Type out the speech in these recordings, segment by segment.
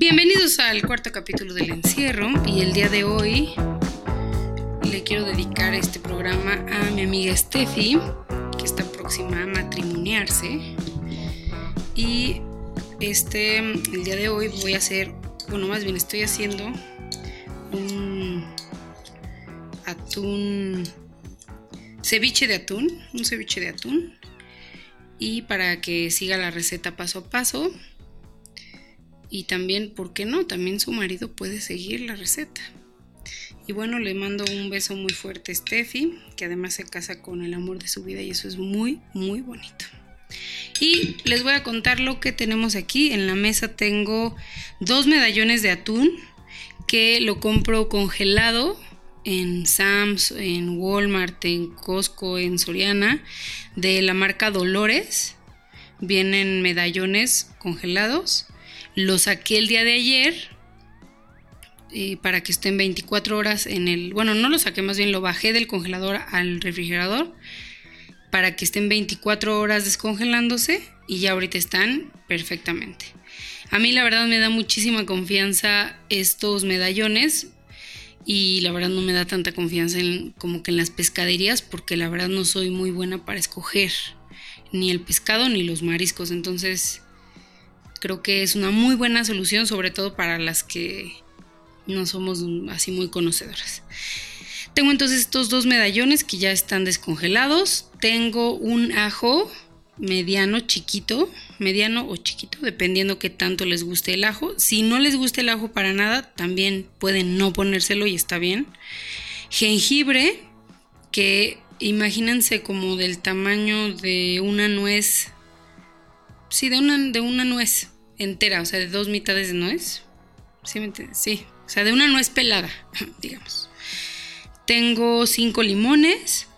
Bienvenidos al cuarto capítulo del encierro y el día de hoy le quiero dedicar este programa a mi amiga Steffi, que está próxima a matrimoniarse. Y este, el día de hoy voy a hacer, bueno, más bien estoy haciendo un atún, ceviche de atún, un ceviche de atún. Y para que siga la receta paso a paso, y también, ¿por qué no? También su marido puede seguir la receta. Y bueno, le mando un beso muy fuerte a Steffi, que además se casa con el amor de su vida y eso es muy, muy bonito. Y les voy a contar lo que tenemos aquí. En la mesa tengo dos medallones de atún que lo compro congelado en Sam's, en Walmart, en Costco, en Soriana, de la marca Dolores. Vienen medallones congelados lo saqué el día de ayer eh, para que estén 24 horas en el... Bueno, no lo saqué, más bien lo bajé del congelador al refrigerador para que estén 24 horas descongelándose y ya ahorita están perfectamente. A mí la verdad me da muchísima confianza estos medallones y la verdad no me da tanta confianza como que en las pescaderías porque la verdad no soy muy buena para escoger ni el pescado ni los mariscos. Entonces Creo que es una muy buena solución, sobre todo para las que no somos así muy conocedoras. Tengo entonces estos dos medallones que ya están descongelados. Tengo un ajo mediano, chiquito, mediano o chiquito, dependiendo qué tanto les guste el ajo. Si no les gusta el ajo para nada, también pueden no ponérselo y está bien. Jengibre, que imagínense como del tamaño de una nuez Sí, de una, de una nuez entera, o sea, de dos mitades de nuez. ¿Sí, o sea, de una nuez pelada, digamos. Tengo cinco limones.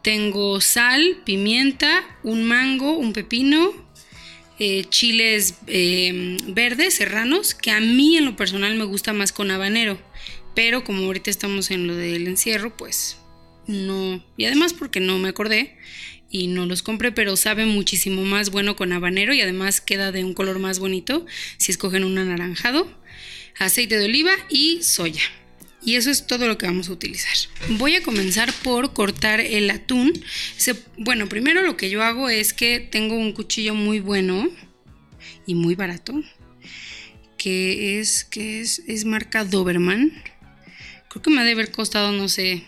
Tengo sal, pimienta, un mango, un pepino, eh, chiles em, verdes, serranos, que a mí en lo personal me gusta más con habanero. Pero como ahorita estamos en lo del encierro, pues no. Y además porque no me acordé, y no los compré, pero sabe muchísimo más bueno con habanero y además queda de un color más bonito si escogen un anaranjado, aceite de oliva y soya. Y eso es todo lo que vamos a utilizar. Voy a comenzar por cortar el atún. bueno, primero lo que yo hago es que tengo un cuchillo muy bueno y muy barato, que es, que es, es marca Doberman. Creo que me ha de haber costado, no sé,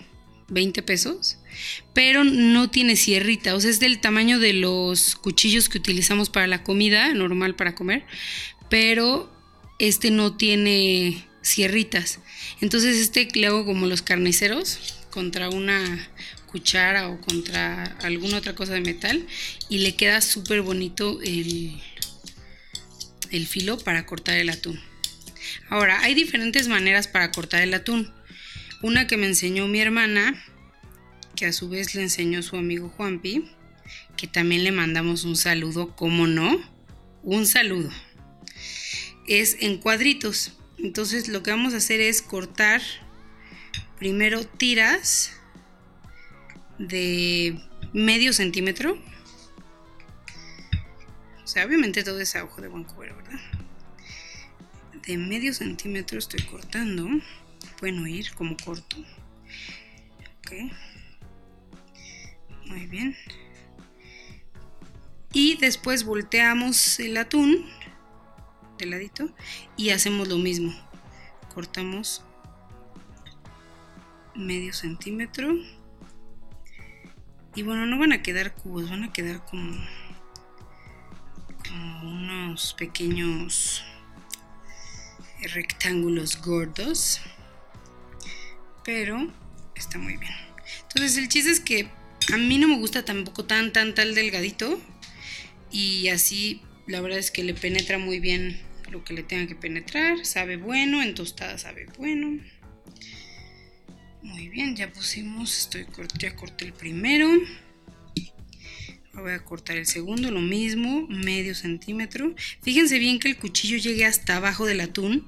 20 pesos pero no tiene sierrita, o sea, es del tamaño de los cuchillos que utilizamos para la comida, normal para comer, pero este no tiene sierritas. Entonces este le hago como los carniceros contra una cuchara o contra alguna otra cosa de metal y le queda súper bonito el, el filo para cortar el atún. Ahora, hay diferentes maneras para cortar el atún. Una que me enseñó mi hermana que a su vez le enseñó su amigo Juanpi, que también le mandamos un saludo, ¿cómo no? Un saludo. Es en cuadritos. Entonces lo que vamos a hacer es cortar primero tiras de medio centímetro. O sea, obviamente todo es a ojo de Vancouver, ¿verdad? De medio centímetro estoy cortando. Pueden oír como corto. Ok. Muy bien. Y después volteamos el atún de ladito y hacemos lo mismo. Cortamos medio centímetro. Y bueno, no van a quedar cubos, van a quedar como, como unos pequeños rectángulos gordos. Pero está muy bien. Entonces el chiste es que a mí no me gusta tampoco tan, tan, tan delgadito. Y así, la verdad es que le penetra muy bien lo que le tenga que penetrar. Sabe bueno, en tostada sabe bueno. Muy bien, ya pusimos, estoy ya corté el primero. voy a cortar el segundo, lo mismo, medio centímetro. Fíjense bien que el cuchillo llegue hasta abajo del atún.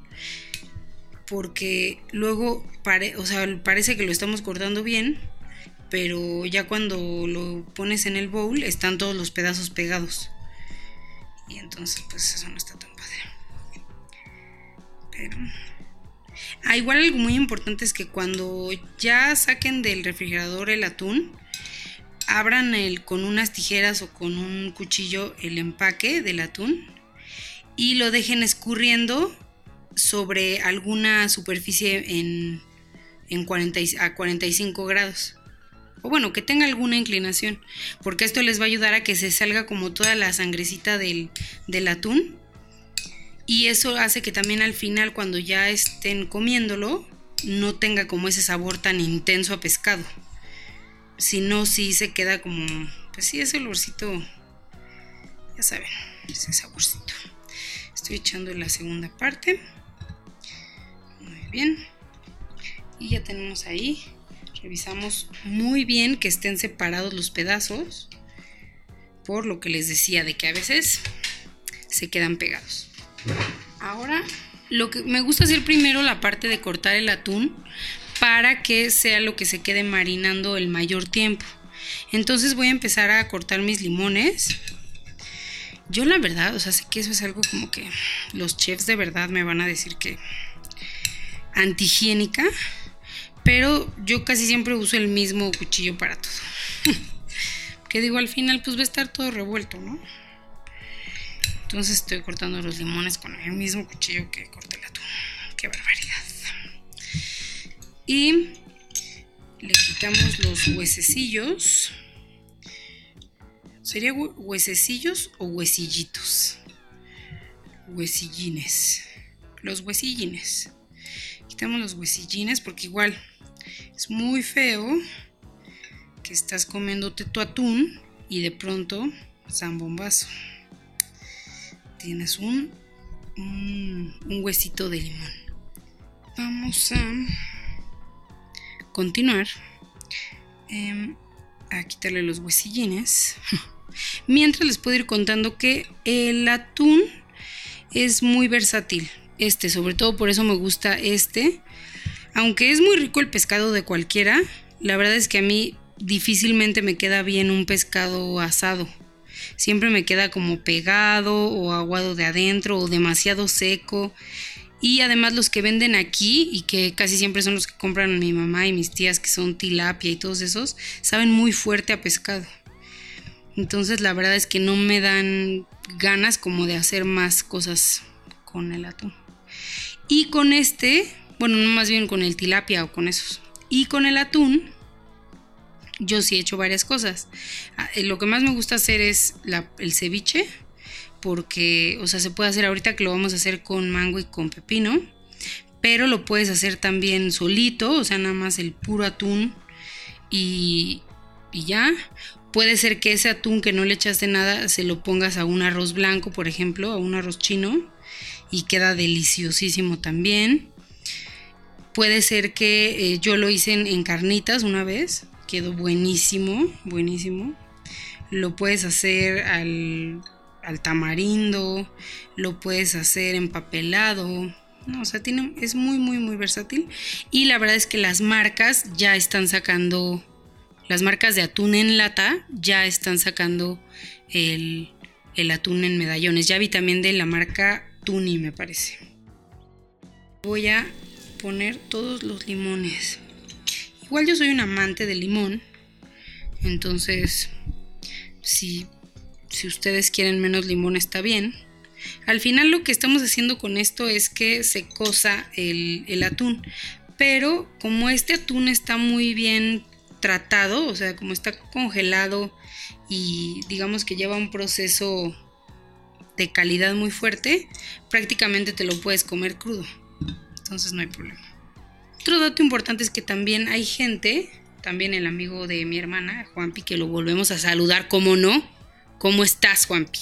Porque luego o sea, parece que lo estamos cortando bien pero ya cuando lo pones en el bowl están todos los pedazos pegados. Y entonces pues eso no está tan padre. Pero... Ah, igual algo muy importante es que cuando ya saquen del refrigerador el atún, abran el, con unas tijeras o con un cuchillo el empaque del atún y lo dejen escurriendo sobre alguna superficie en, en 40, a 45 grados. O bueno, que tenga alguna inclinación, porque esto les va a ayudar a que se salga como toda la sangrecita del, del atún. Y eso hace que también al final, cuando ya estén comiéndolo, no tenga como ese sabor tan intenso a pescado. Si no, sí se queda como, pues sí, ese olorcito, ya saben, ese saborcito. Estoy echando la segunda parte. Muy bien. Y ya tenemos ahí. Revisamos muy bien que estén separados los pedazos. Por lo que les decía de que a veces se quedan pegados. Ahora, lo que me gusta hacer primero la parte de cortar el atún para que sea lo que se quede marinando el mayor tiempo. Entonces voy a empezar a cortar mis limones. Yo la verdad, o sea, sé que eso es algo como que los chefs de verdad me van a decir que antihigiénica, pero yo casi siempre uso el mismo cuchillo para todo. que digo, al final pues va a estar todo revuelto, ¿no? Entonces estoy cortando los limones con el mismo cuchillo que corté el atún. Qué barbaridad. Y le quitamos los huesecillos. ¿Sería huesecillos o huesillitos? Huesillines. Los huesillines. Quitamos los huesillines porque igual es muy feo que estás comiéndote tu atún y de pronto zambombazo. Tienes un, un, huesito de limón. Vamos a continuar em, a quitarle los huesillines. Mientras les puedo ir contando que el atún es muy versátil. Este, sobre todo por eso me gusta este. Aunque es muy rico el pescado de cualquiera, la verdad es que a mí difícilmente me queda bien un pescado asado. Siempre me queda como pegado o aguado de adentro o demasiado seco. Y además los que venden aquí y que casi siempre son los que compran mi mamá y mis tías que son tilapia y todos esos, saben muy fuerte a pescado. Entonces la verdad es que no me dan ganas como de hacer más cosas con el atún. Y con este, bueno, no más bien con el tilapia o con esos. Y con el atún, yo sí he hecho varias cosas. Ah, eh, lo que más me gusta hacer es el ceviche porque, o sea, se puede hacer ahorita que lo vamos a hacer con mango y con pepino, pero lo puedes hacer también solito, o sea, nada más el puro atún y, y ya. Puede ser que ese atún que no le echaste nada se lo pongas a un arroz blanco, por ejemplo, a un arroz chino y queda deliciosísimo también. Puede ser que eh, yo lo hice en, carnitas una vez, quedó buenísimo, buenísimo. Lo puedes hacer al al tamarindo, lo puedes hacer empapelado. No, o sea, es muy, muy, muy versátil. Y la verdad es que las marcas ya están sacando, las marcas de atún en lata ya están sacando el, el atún en medallones. Ya vi también de la marca Tuni, me parece. Voy a poner todos los limones. Igual yo soy un amante del limón. Entonces, si si ustedes quieren menos limón está bien. Al final lo que estamos haciendo con esto es que se cosa el, atún. Pero como este atún está muy bien tratado, o sea, como está congelado y digamos que lleva un proceso de calidad muy fuerte, prácticamente te lo puedes comer crudo. Entonces no hay problema. Otro dato importante es que también hay gente, también el amigo de mi hermana, Juanpi, que lo volvemos a saludar, como no, ¿Cómo estás, Juanpi?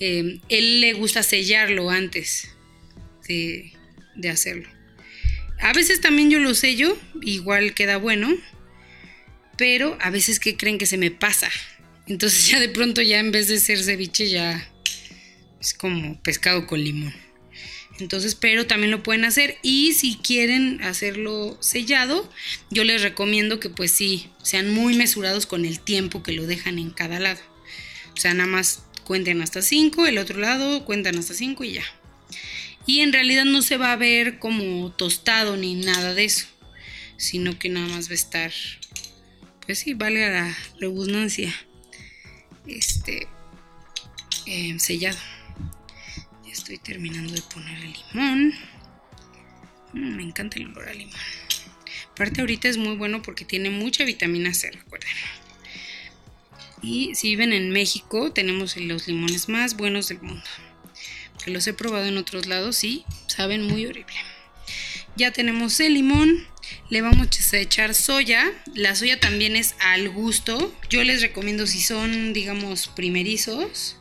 Eh, él le gusta sellarlo antes de, de, hacerlo. A veces también yo lo sello, igual queda bueno, pero a veces que creen que se me pasa. Entonces ya de pronto ya en vez de ser ceviche ya es como pescado con limón. Entonces, pero también lo pueden hacer y si quieren hacerlo sellado, yo les recomiendo que pues sí, sean muy mesurados con el tiempo que lo dejan en cada lado. O sea, nada más cuenten hasta 5, el otro lado cuentan hasta 5 y ya. Y en realidad no se va a ver como tostado ni nada de eso, sino que nada más va a estar, pues sí, valga la redundancia, este, eh, sellado. Estoy terminando de poner el limón. Mm, me encanta el olor a limón. Aparte ahorita es muy bueno porque tiene mucha vitamina C, recuerden. Y si viven en México, tenemos los limones más buenos del mundo. Que los he probado en otros lados y saben muy horrible. Ya tenemos el limón. Le vamos a echar soya. La soya también es al gusto. Yo les recomiendo si son, digamos, primerizos,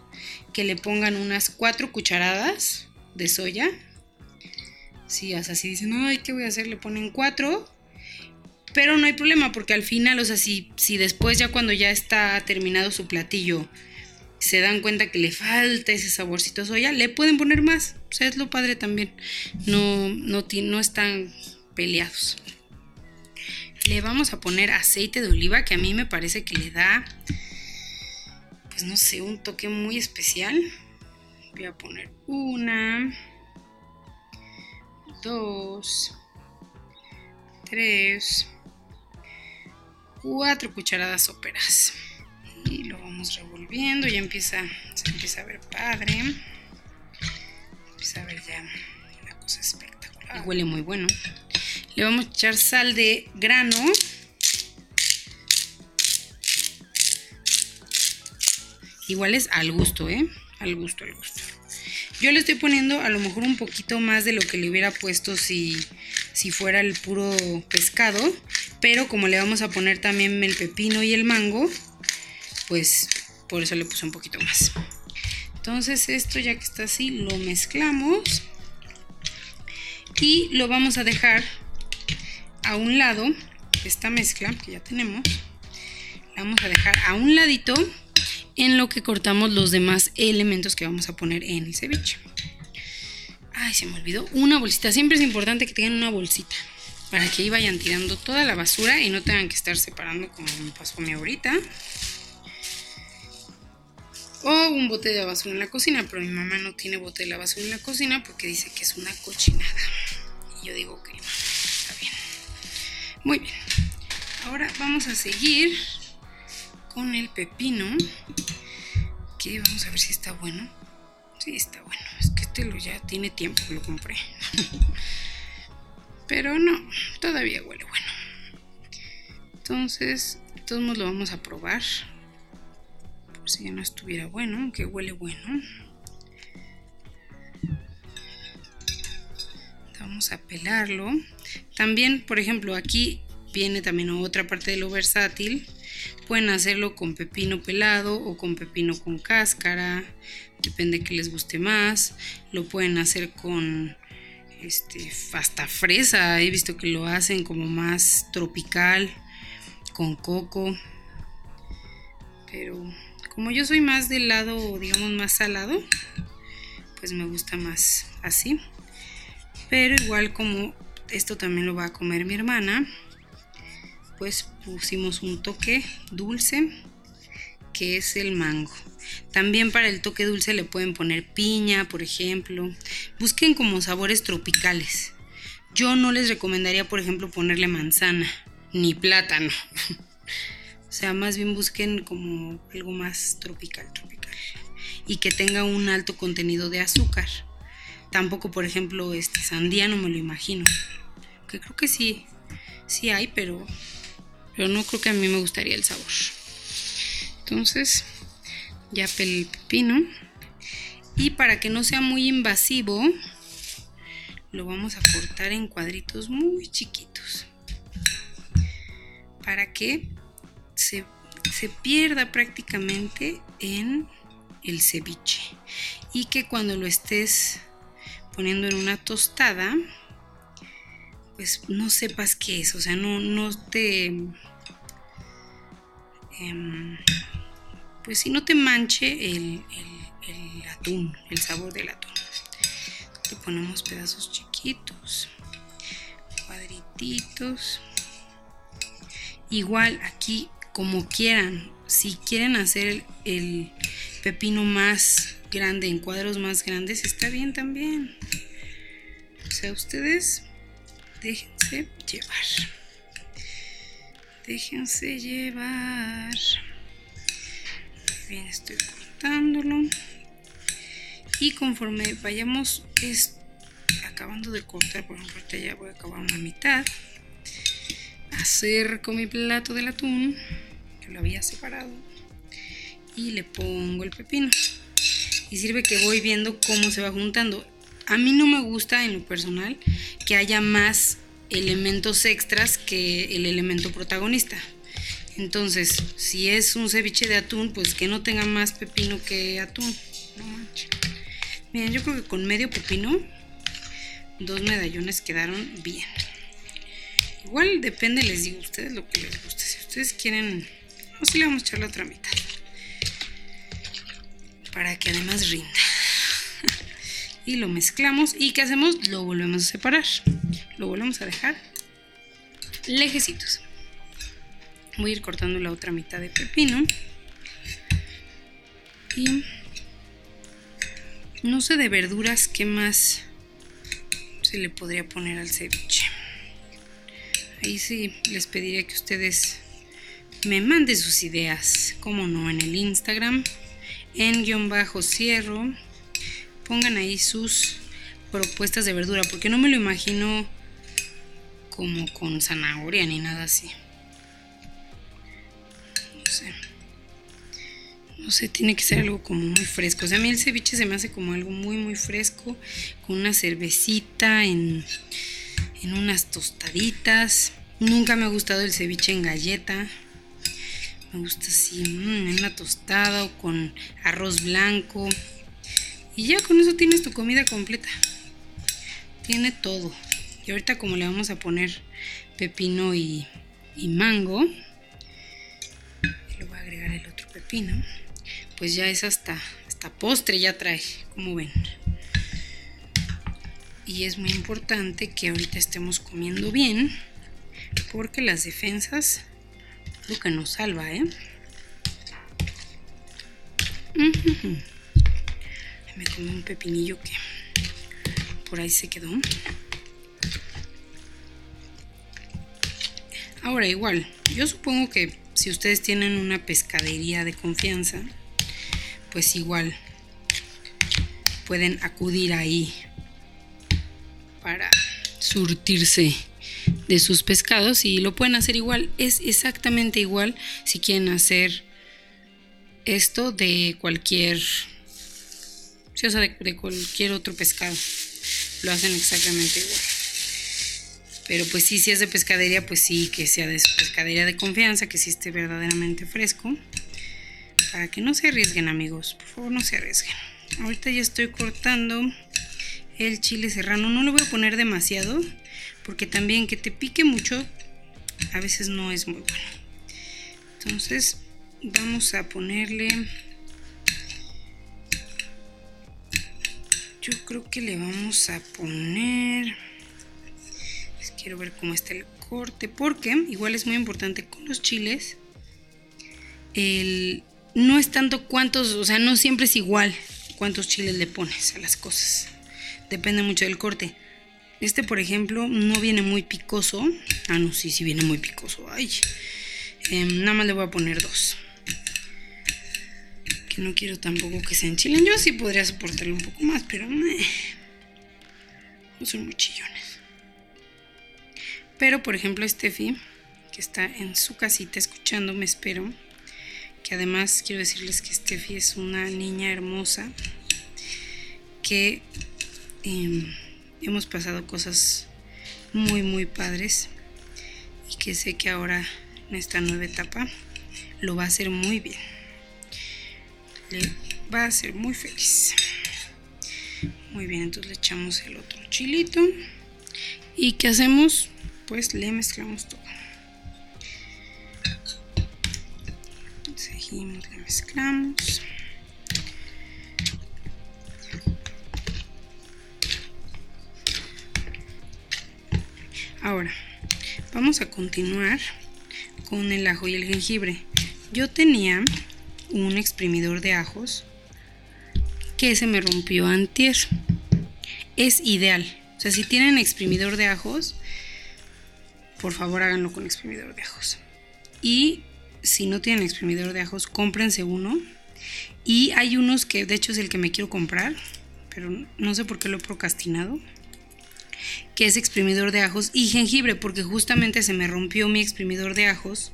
que le pongan unas 4 cucharadas de soya. Si, o sea, si dicen, ay, ¿qué voy a hacer? Le ponen 4 pero no hay problema porque al final, o sea, si, si después ya cuando ya está terminado su platillo se dan cuenta que le falta ese saborcito soya, le pueden poner más. O sea, es lo padre también. No, no, no están peleados. Le vamos a poner aceite de oliva que a mí me parece que le da, pues no sé, un toque muy especial. Voy a poner una, dos, tres, cuatro cucharadas soperas. Y lo vamos revolviendo, ya empieza, se empieza a ver padre. Empieza a ver ya una cosa espectacular. Y huele muy bueno. Le vamos a echar sal de grano. Igual es al gusto, ¿eh? Al gusto, al gusto. Yo le estoy poniendo a lo mejor un poquito más de lo que le hubiera puesto si, si fuera el puro pescado pero como le vamos a poner también el pepino y el mango, pues por eso le puse un poquito más. Entonces esto ya que está así, lo mezclamos y lo vamos a dejar a un lado, esta mezcla que ya tenemos, la vamos a dejar a un ladito en lo que cortamos los demás elementos que vamos a poner en el ceviche. Ay, se me olvidó una bolsita. Siempre es importante que tengan una bolsita para que ahí vayan tirando toda la basura y no tengan que estar separando como me pasó a mí ahorita. O un bote de basura en la cocina, pero mi mamá no tiene bote de la basura en la cocina porque dice que es una cochinada. Y yo digo que no, está bien. Muy bien. Ahora vamos a seguir con el pepino. Que vamos a ver si está bueno. Sí, está bueno. Es que este lo ya tiene tiempo que lo compré. Pero no, todavía huele bueno. Entonces, todos lo vamos a probar. Por si ya no estuviera bueno, aunque huele bueno. Vamos a pelarlo. También, por ejemplo, aquí viene también otra parte de lo versátil. Pueden hacerlo con pepino pelado o con pepino con cáscara. Depende que les guste más. Lo pueden hacer con este, hasta fresa, he visto que lo hacen como más tropical, con coco. Pero como yo soy más del lado, digamos, más salado, pues me gusta más así. Pero igual como esto también lo va a comer mi hermana, pues pusimos un toque dulce, que es el mango. También para el toque dulce le pueden poner piña, por ejemplo. Busquen como sabores tropicales. Yo no les recomendaría, por ejemplo, ponerle manzana ni plátano. o sea, más bien busquen como algo más tropical, tropical. Y que tenga un alto contenido de azúcar. Tampoco, por ejemplo, este sandía no me lo imagino. Que creo que sí, sí hay, pero, pero no creo que a mí me gustaría el sabor. Entonces, ya pelé el pepino. Y para que no sea muy invasivo, lo vamos a cortar en cuadritos muy chiquitos. Para que se, se pierda prácticamente en el ceviche. Y que cuando lo estés poniendo en una tostada, pues no sepas qué es. O sea, no, no te... Em, pues si no te manche el, atún, el sabor del atún. Le ponemos pedazos chiquitos, cuadrititos. Igual aquí como quieran, si quieren hacer el, pepino más grande, en cuadros más grandes, está bien también. sea, ustedes déjense llevar. Déjense llevar. Bien, estoy cortándolo. Y conforme vayamos es, acabando de cortar, por ejemplo, ya voy a acabar una mitad. Acerco mi plato del atún, que lo había separado. Y le pongo el pepino. Y sirve que voy viendo cómo se va juntando. A mí no me gusta en lo personal que haya más elementos extras que el elemento protagonista. Entonces, si es un ceviche de atún, pues que no tenga más pepino que atún. No manches. Miren, yo creo que con medio pepino, dos medallones quedaron bien. Igual depende, les digo a ustedes lo que les guste. Si ustedes quieren, no si le vamos a echar la otra mitad. Para que además rinda. Y lo mezclamos. ¿Y qué hacemos? Lo volvemos a separar. Lo volvemos a dejar lejecitos. Voy a ir cortando la otra mitad de pepino. Y no sé de verduras qué más se le podría poner al ceviche. Ahí sí les pediría que ustedes me manden sus ideas, como no, en el Instagram, en guion bajo cierro. Pongan ahí sus propuestas de verdura, porque no me lo imagino como con zanahoria ni nada así. No sé. No sé, tiene que ser algo como muy fresco. O sea, a mí el ceviche se me hace como algo muy, muy fresco, con una cervecita, en, en unas tostaditas. Nunca me ha gustado el ceviche en galleta. Me gusta así, mm, en una tostada o con arroz blanco. Y ya con eso tienes tu comida completa. Tiene todo. Y ahorita como le vamos a poner pepino y, mango, le voy a agregar el otro pepino, pues ya es hasta, hasta postre ya trae, como ven. Y es muy importante que ahorita estemos comiendo bien, porque las defensas lo que nos salva, ¿eh? Me comí un pepinillo que por ahí se quedó. Ahora igual, yo supongo que si ustedes tienen una pescadería de confianza, pues igual pueden acudir ahí para surtirse de sus pescados y lo pueden hacer igual. Es exactamente igual si quieren hacer esto de cualquier, o sea, de, de cualquier otro pescado. Lo hacen exactamente igual. Pero pues sí, si es de pescadería, pues sí, que sea de pescadería de confianza, que sí esté verdaderamente fresco. Para que no se arriesguen amigos, por favor no se arriesguen. Ahorita ya estoy cortando el chile serrano. No lo voy a poner demasiado, porque también que te pique mucho a veces no es muy bueno. Entonces vamos a ponerle... Yo creo que le vamos a poner quiero ver cómo está el corte, porque igual es muy importante con los chiles, el, no es tanto cuántos, o sea, no siempre es igual cuántos chiles le pones a las cosas, depende mucho del corte. Este, por ejemplo, no viene muy picoso. Ah, no, sí, sí viene muy picoso. Ay, em, nada más le voy a poner dos. Que no quiero tampoco que se enchilen. Yo sí podría soportarlo un poco más, pero no son muy chillones. Pero, por ejemplo, Steffi, que está en su casita escuchándome, espero, que además quiero decirles que Steffi es una niña hermosa, que em, hemos pasado cosas muy, muy padres y que sé que ahora en esta nueva etapa lo va a hacer muy bien. Le va a hacer muy feliz. Muy bien, entonces le echamos el otro chilito. ¿Y qué hacemos? pues le mezclamos todo. Seguimos, le mezclamos. Ahora, vamos a continuar con el ajo y el jengibre. Yo tenía un exprimidor de ajos que se me rompió antier. Es ideal sea, si tienen exprimidor de ajos, por favor háganlo con exprimidor de ajos. Y si no tienen exprimidor de ajos, cómprense uno. Y hay unos que de hecho es el que me quiero comprar, pero no sé por qué lo he procrastinado. Que es exprimidor de ajos y jengibre, porque justamente se me rompió mi exprimidor de ajos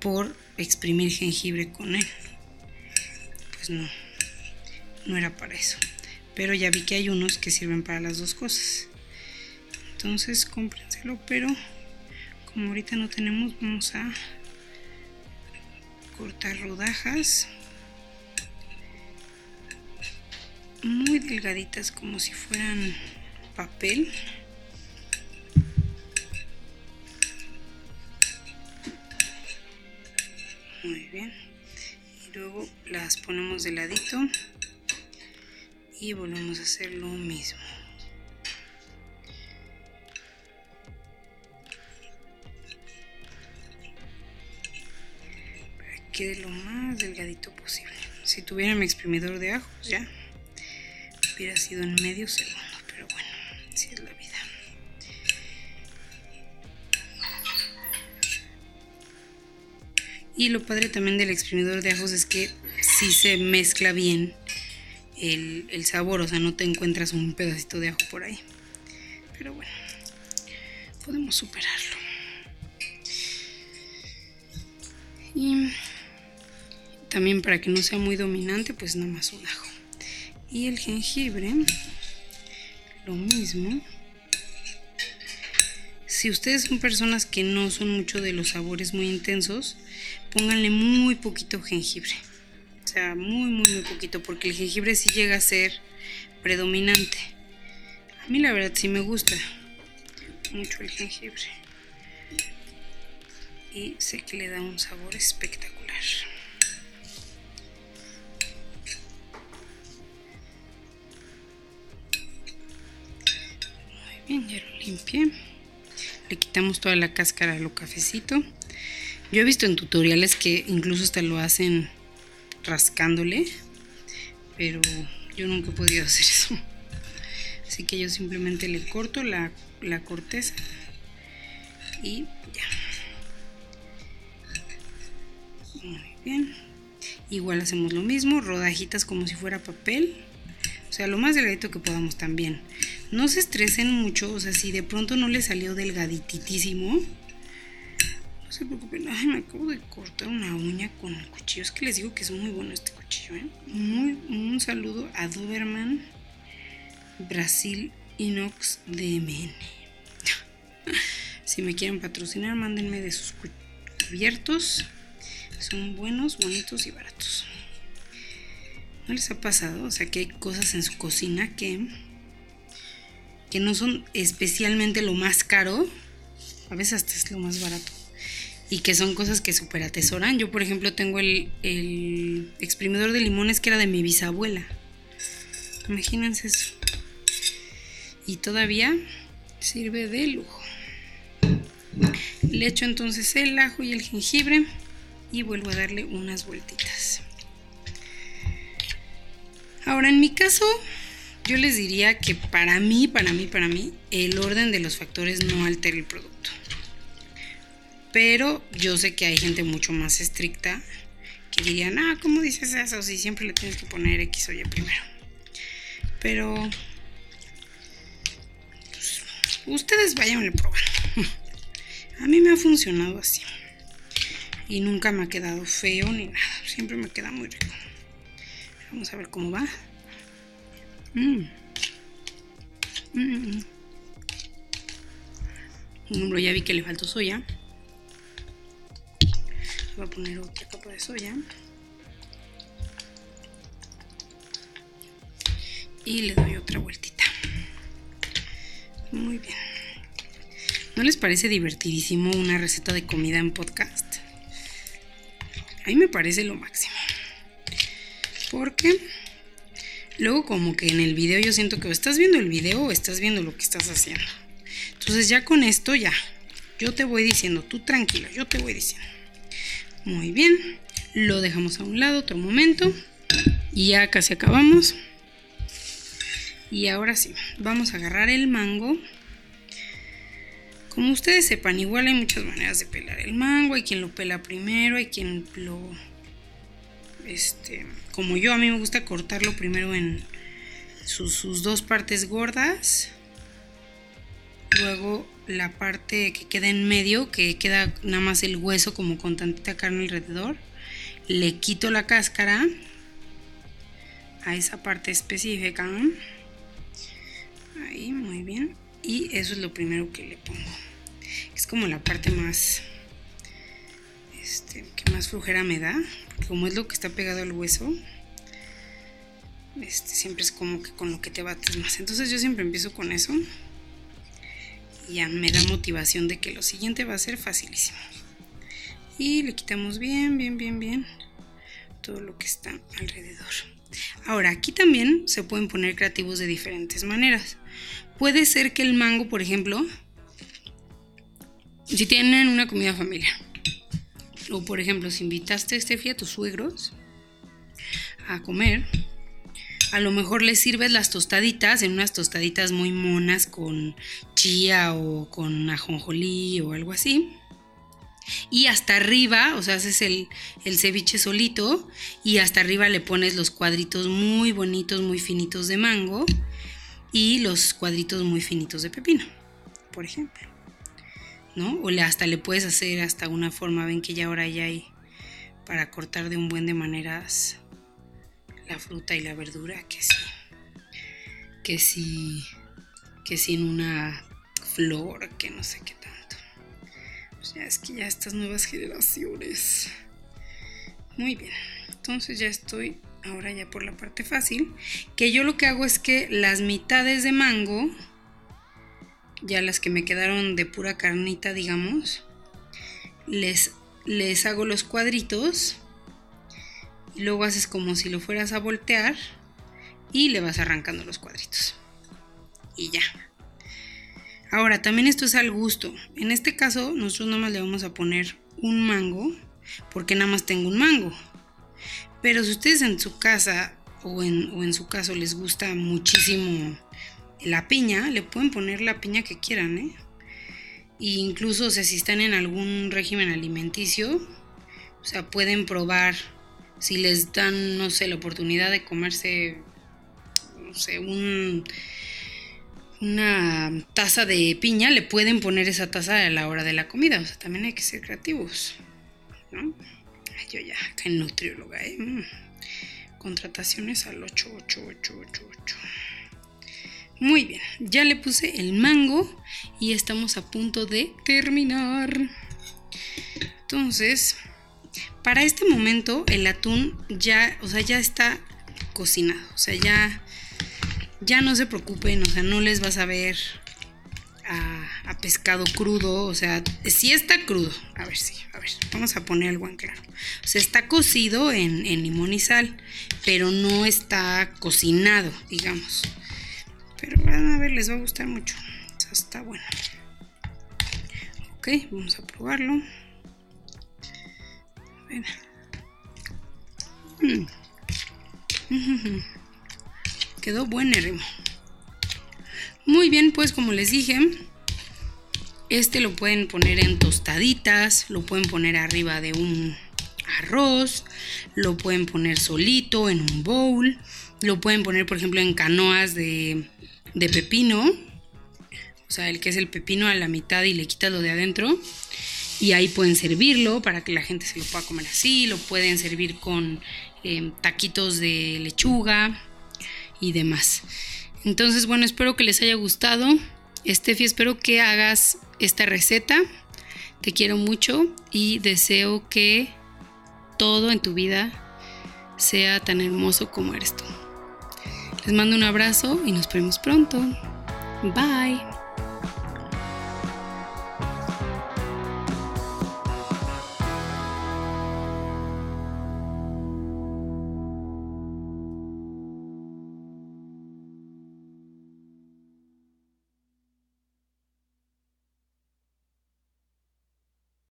por exprimir jengibre con él. Pues no, no era para eso. Pero ya vi que hay unos que sirven para las dos cosas. Entonces cómprenselo, pero como ahorita no tenemos, vamos a cortar rodajas muy delgaditas como si fueran papel muy bien luego las ponemos de ladito y volvemos a hacer lo mismo. Para que quede lo más delgadito posible. Si tuviera mi exprimidor de ajos ya hubiera sido en medio segundo pero bueno así es la vida y lo padre también del exprimidor de ajos es que si se mezcla bien el, sabor, o sea, no te encuentras un pedacito de ajo por ahí. Pero bueno, podemos superarlo. Y también para que no sea muy dominante, pues nada más un ajo. Y el jengibre, lo mismo. Si ustedes son personas que no son mucho de los sabores muy intensos, pónganle muy poquito jengibre muy, muy, muy poquito, porque el jengibre sí llega a ser predominante. A mí la verdad sí me gusta mucho el jengibre. Y sé que le da un sabor espectacular. Muy bien, ya lo limpié. Le quitamos toda la cáscara a lo cafecito. Yo he visto en tutoriales que incluso hasta lo hacen rascándole, pero yo nunca he podido hacer eso. Así que yo simplemente le corto la, la corteza y ya. Muy bien. Igual hacemos lo mismo, rodajitas como si fuera papel. O sea, lo más delgadito que podamos también. No se estresen mucho, o sea, si de pronto no le salió delgaditísimo, no se preocupen. Ay, me acabo de cortar una uña con el cuchillo. Es que les digo que es muy bueno este cuchillo, ¿eh? Muy, un saludo a Doberman Brasil Inox DMN. si me quieren patrocinar, mándenme de sus cubiertos. Son buenos, bonitos y baratos. ¿No les ha pasado? O sea, que hay cosas en su cocina que, que no son especialmente lo más caro. A veces hasta es lo más barato y que son cosas que súper atesoran. Yo, por ejemplo, tengo el, el, exprimidor de limones que era de mi bisabuela. Imagínense eso. Y todavía sirve de lujo. Le echo entonces el ajo y el jengibre y vuelvo a darle unas vueltitas. Ahora, en mi caso, yo les diría que para mí, para mí, para mí, el orden de los factores no altera el producto. Pero yo sé que hay gente mucho más estricta que dirían, ah, ¿cómo dices eso? Si siempre le tienes que poner X o Y primero. Pero pues, ustedes vayan probando. A mí me ha funcionado así. Y nunca me ha quedado feo ni nada. Siempre me queda muy rico. Vamos a ver cómo va. Mmm. Mm. ya vi que le faltó soya voy a poner otra capa de soya y le doy otra vueltita. Muy bien. ¿no les parece divertidísimo una receta de comida en podcast? a mí me parece lo máximo. Porque luego como que en el video yo siento que o estás viendo el video o estás viendo lo que estás haciendo. Entonces ya con esto ya yo te voy diciendo, tú tranquilo, yo te voy diciendo. Muy bien, lo dejamos a un lado otro momento y ya casi acabamos. Y ahora sí, vamos a agarrar el mango. Como ustedes sepan, igual hay muchas maneras de pelar el mango. Hay quien lo pela primero, hay quien lo... Este, como yo, a mí me gusta cortarlo primero en sus, sus dos partes gordas. Luego la parte que queda en medio, que queda nada más el hueso como con tantita carne alrededor. Le quito la cáscara a esa parte específica. Ahí, muy bien. Y eso es lo primero que le pongo. Es como la parte más, este, que más flujera me da. Porque como es lo que está pegado al hueso, este, siempre es como que con lo que te bates más. Entonces yo siempre empiezo con eso. Ya me da motivación de que lo siguiente va a ser facilísimo. Y le quitamos bien, bien, bien, bien todo lo que está alrededor. Ahora, aquí también se pueden poner creativos de diferentes maneras. Puede ser que el mango, por ejemplo, si tienen una comida familiar, o por ejemplo, si invitaste, Steffi, a tus suegros a comer, a lo mejor les sirves las tostaditas en unas tostaditas muy monas con chía o con ajonjolí o algo así. Y hasta arriba, o sea, haces el, el, ceviche solito y hasta arriba le pones los cuadritos muy bonitos, muy finitos de mango y los cuadritos muy finitos de pepino, por ejemplo. ¿No? O le, hasta le puedes hacer hasta una forma, ven que ya ahora ya hay para cortar de un buen de maneras la fruta y la verdura, que sí, que sí, que sin una flor, que no sé qué tanto. Pues ya es que ya estas nuevas generaciones. Muy bien, entonces ya estoy ahora ya por la parte fácil, que yo lo que hago es que las mitades de mango, ya las que me quedaron de pura carnita, digamos, les, les hago los cuadritos luego haces como si lo fueras a voltear y le vas arrancando los cuadritos. Y ya. Ahora, también esto es al gusto. En este caso, nosotros nada más le vamos a poner un mango, porque nada más tengo un mango. Pero si ustedes en su casa o en, su caso les gusta muchísimo la piña, le pueden poner la piña que quieran, ¿eh? E incluso, o si están en algún régimen alimenticio, o sea, pueden probar, si les dan, no sé, la oportunidad de comerse, no sé, un, una taza de piña, le pueden poner esa taza a la hora de la comida. O sea, también hay que ser creativos, ¿no? yo ya, que nutrióloga, ¿eh? Mm. Contrataciones al 88888. Muy bien, ya le puse el mango y estamos a punto de terminar. Entonces, para este momento el atún ya, o sea, ya está cocinado, o sea, ya ya no se preocupen, o sea, no les vas a ver a, pescado crudo, o sea, si está crudo, a ver si, a ver, vamos a poner algo en claro. O sea, está cocido en, limón y sal, pero no está cocinado, digamos. Pero van a ver, les va a gustar mucho. O está bueno. Ok, vamos a probarlo. Mm. Quedó buenérrimo. Muy bien, pues como les dije, este lo pueden poner en tostaditas, lo pueden poner arriba de un arroz, lo pueden poner solito en un bowl, lo pueden poner por ejemplo en canoas de, de pepino, o sea, el que es el pepino a la mitad y le quitas lo de adentro. Y ahí pueden servirlo para que la gente se lo pueda comer así. Lo pueden servir con eh, taquitos de lechuga y demás. Entonces, bueno, espero que les haya gustado. Estefi, espero que hagas esta receta. Te quiero mucho y deseo que todo en tu vida sea tan hermoso como eres tú. Les mando un abrazo y nos vemos pronto. Bye.